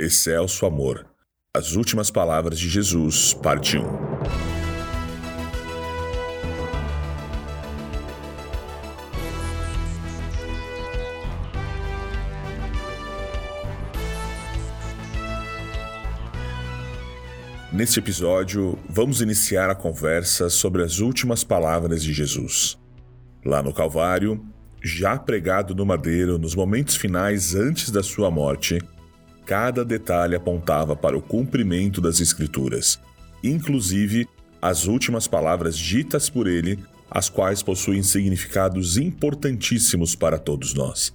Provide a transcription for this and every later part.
Excelso Amor. As últimas palavras de Jesus, parte 1. Neste episódio, vamos iniciar a conversa sobre as últimas palavras de Jesus. Lá no Calvário, já pregado no madeiro nos momentos finais antes da sua morte, cada detalhe apontava para o cumprimento das Escrituras, inclusive as últimas palavras ditas por ele, as quais possuem significados importantíssimos para todos nós.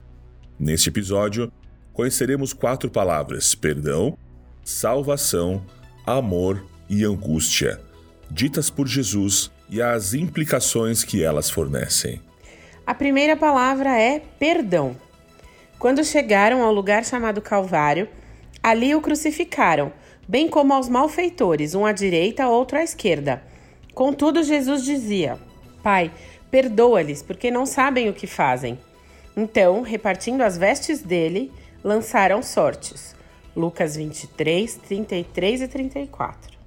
Neste episódio, conheceremos quatro palavras: perdão, salvação, amor e angústia, ditas por Jesus e as implicações que elas fornecem. A primeira palavra é perdão. Quando chegaram ao lugar chamado Calvário, Ali o crucificaram, bem como aos malfeitores, um à direita, outro à esquerda. Contudo, Jesus dizia: Pai, perdoa-lhes, porque não sabem o que fazem. Então, repartindo as vestes dele, lançaram sortes. Lucas 23, 33 e 34.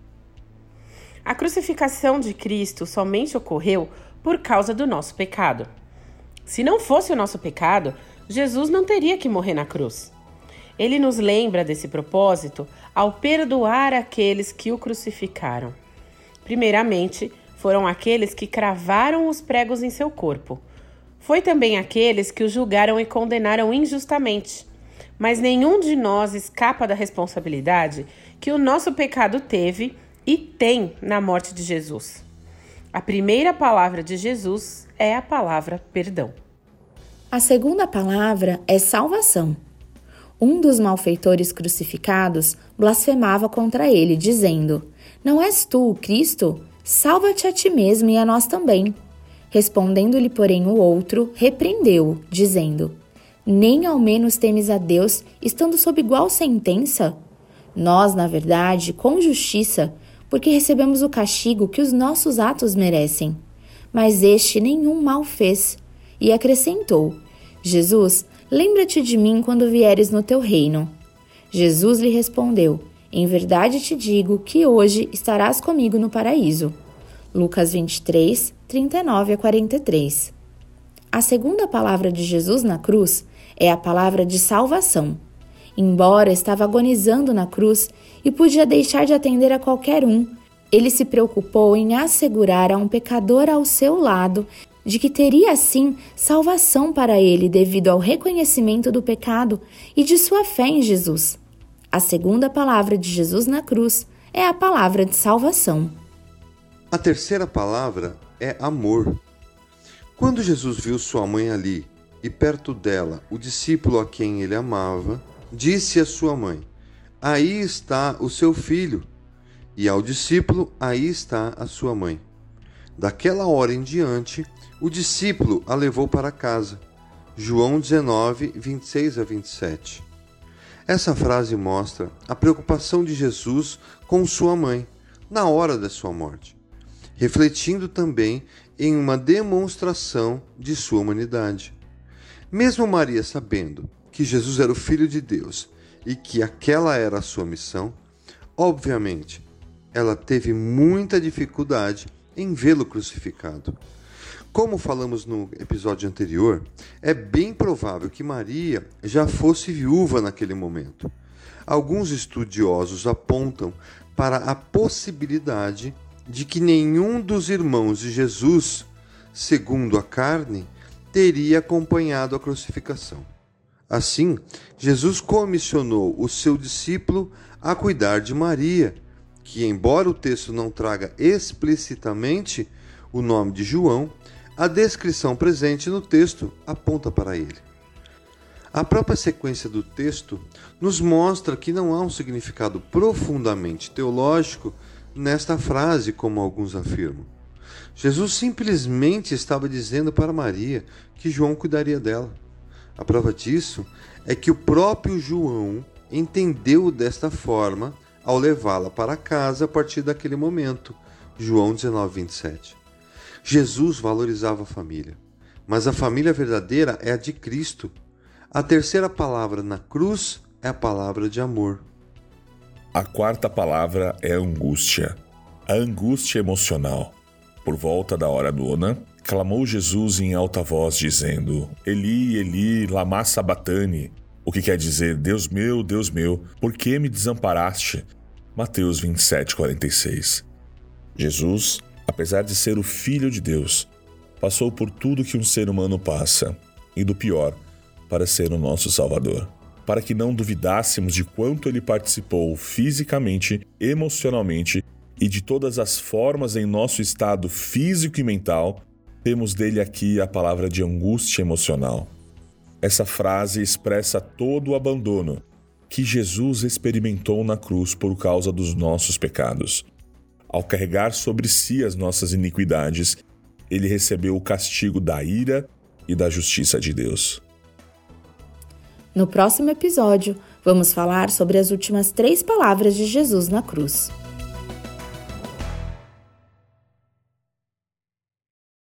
A crucificação de Cristo somente ocorreu por causa do nosso pecado. Se não fosse o nosso pecado, Jesus não teria que morrer na cruz. Ele nos lembra desse propósito ao perdoar aqueles que o crucificaram. Primeiramente, foram aqueles que cravaram os pregos em seu corpo. Foi também aqueles que o julgaram e condenaram injustamente. Mas nenhum de nós escapa da responsabilidade que o nosso pecado teve e tem na morte de Jesus. A primeira palavra de Jesus é a palavra perdão. A segunda palavra é salvação. Um dos malfeitores crucificados blasfemava contra ele, dizendo: Não és tu o Cristo? Salva-te a ti mesmo e a nós também. Respondendo-lhe, porém, o outro, repreendeu-o, dizendo: Nem ao menos temes a Deus, estando sob igual sentença? Nós, na verdade, com justiça, porque recebemos o castigo que os nossos atos merecem. Mas este nenhum mal fez. E acrescentou: Jesus, Lembra-te de mim quando vieres no teu reino. Jesus lhe respondeu: Em verdade te digo que hoje estarás comigo no paraíso. Lucas 23, 39 a 43. A segunda palavra de Jesus na cruz é a palavra de salvação. Embora estava agonizando na cruz e podia deixar de atender a qualquer um, ele se preocupou em assegurar a um pecador ao seu lado de que teria assim salvação para ele devido ao reconhecimento do pecado e de sua fé em Jesus. A segunda palavra de Jesus na cruz é a palavra de salvação. A terceira palavra é amor. Quando Jesus viu sua mãe ali e perto dela o discípulo a quem ele amava, disse à sua mãe: Aí está o seu filho. E ao discípulo: Aí está a sua mãe. Daquela hora em diante, o discípulo a levou para casa. João 19, 26 a 27. Essa frase mostra a preocupação de Jesus com sua mãe na hora da sua morte, refletindo também em uma demonstração de sua humanidade. Mesmo Maria sabendo que Jesus era o Filho de Deus e que aquela era a sua missão, obviamente ela teve muita dificuldade em vê-lo crucificado. Como falamos no episódio anterior, é bem provável que Maria já fosse viúva naquele momento. Alguns estudiosos apontam para a possibilidade de que nenhum dos irmãos de Jesus, segundo a carne, teria acompanhado a crucificação. Assim, Jesus comissionou o seu discípulo a cuidar de Maria, que, embora o texto não traga explicitamente o nome de João, a descrição presente no texto aponta para ele. A própria sequência do texto nos mostra que não há um significado profundamente teológico nesta frase, como alguns afirmam. Jesus simplesmente estava dizendo para Maria que João cuidaria dela. A prova disso é que o próprio João entendeu desta forma ao levá-la para casa a partir daquele momento. João 19, 27. Jesus valorizava a família, mas a família verdadeira é a de Cristo. A terceira palavra na cruz é a palavra de amor. A quarta palavra é angústia. A angústia emocional. Por volta da hora nona, clamou Jesus em alta voz, dizendo: Eli, Eli, lama sabatani, o que quer dizer: Deus meu, Deus meu, por que me desamparaste? Mateus 27, 46. Jesus, apesar de ser o Filho de Deus, passou por tudo que um ser humano passa, e do pior, para ser o nosso Salvador para que não duvidássemos de quanto ele participou fisicamente, emocionalmente e de todas as formas em nosso estado físico e mental, temos dele aqui a palavra de angústia emocional. Essa frase expressa todo o abandono que Jesus experimentou na cruz por causa dos nossos pecados. Ao carregar sobre si as nossas iniquidades, ele recebeu o castigo da ira e da justiça de Deus. No próximo episódio, vamos falar sobre as últimas três palavras de Jesus na cruz.